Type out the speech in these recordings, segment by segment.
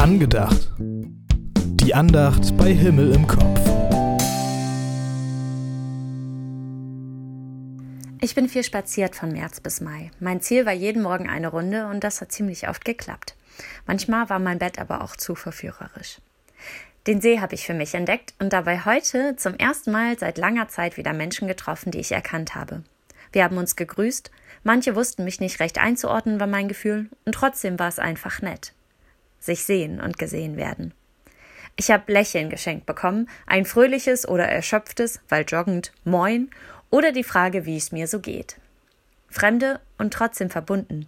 Angedacht. Die Andacht bei Himmel im Kopf. Ich bin viel spaziert von März bis Mai. Mein Ziel war jeden Morgen eine Runde und das hat ziemlich oft geklappt. Manchmal war mein Bett aber auch zu verführerisch. Den See habe ich für mich entdeckt und dabei heute zum ersten Mal seit langer Zeit wieder Menschen getroffen, die ich erkannt habe. Wir haben uns gegrüßt, manche wussten mich nicht recht einzuordnen, war mein Gefühl, und trotzdem war es einfach nett. Sich sehen und gesehen werden. Ich habe Lächeln geschenkt bekommen, ein fröhliches oder erschöpftes, weil joggend, Moin oder die Frage, wie es mir so geht. Fremde und trotzdem verbunden.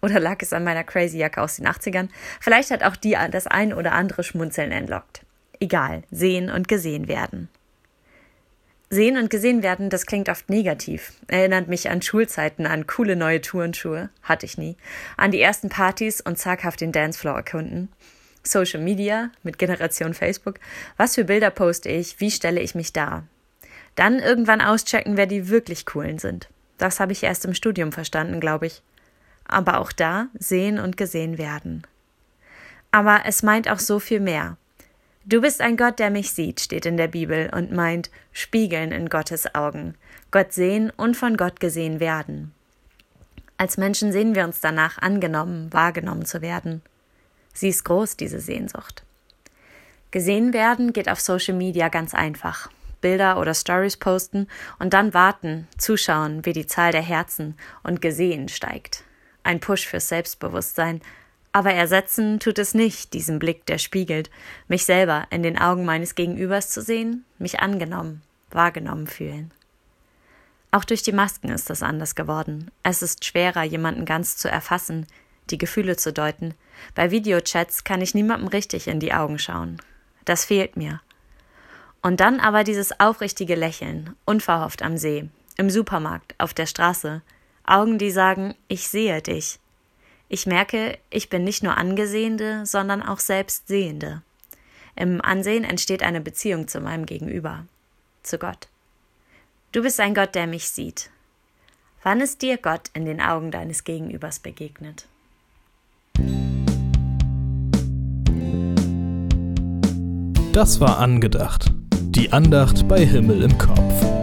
Oder lag es an meiner Crazy Jacke aus den 80ern? Vielleicht hat auch die das ein oder andere Schmunzeln entlockt. Egal, sehen und gesehen werden. Sehen und gesehen werden, das klingt oft negativ. Erinnert mich an Schulzeiten, an coole neue Turnschuhe, hatte ich nie, an die ersten Partys und zaghaft den Dancefloor erkunden. Social Media mit Generation Facebook. Was für Bilder poste ich? Wie stelle ich mich dar? Dann irgendwann auschecken, wer die wirklich coolen sind. Das habe ich erst im Studium verstanden, glaube ich. Aber auch da sehen und gesehen werden. Aber es meint auch so viel mehr. Du bist ein Gott, der mich sieht, steht in der Bibel und meint spiegeln in Gottes Augen, Gott sehen und von Gott gesehen werden. Als Menschen sehen wir uns danach angenommen, wahrgenommen zu werden. Sie ist groß, diese Sehnsucht. Gesehen werden geht auf Social Media ganz einfach. Bilder oder Stories posten und dann warten, zuschauen, wie die Zahl der Herzen und gesehen steigt. Ein Push fürs Selbstbewusstsein, aber ersetzen tut es nicht, diesen Blick, der spiegelt, mich selber in den Augen meines Gegenübers zu sehen, mich angenommen, wahrgenommen fühlen. Auch durch die Masken ist das anders geworden. Es ist schwerer, jemanden ganz zu erfassen, die Gefühle zu deuten. Bei Videochats kann ich niemandem richtig in die Augen schauen. Das fehlt mir. Und dann aber dieses aufrichtige Lächeln, unverhofft am See, im Supermarkt, auf der Straße, Augen, die sagen, ich sehe dich, ich merke, ich bin nicht nur Angesehende, sondern auch selbst Sehende. Im Ansehen entsteht eine Beziehung zu meinem Gegenüber, zu Gott. Du bist ein Gott, der mich sieht. Wann ist dir Gott in den Augen deines Gegenübers begegnet? Das war angedacht. Die Andacht bei Himmel im Kopf.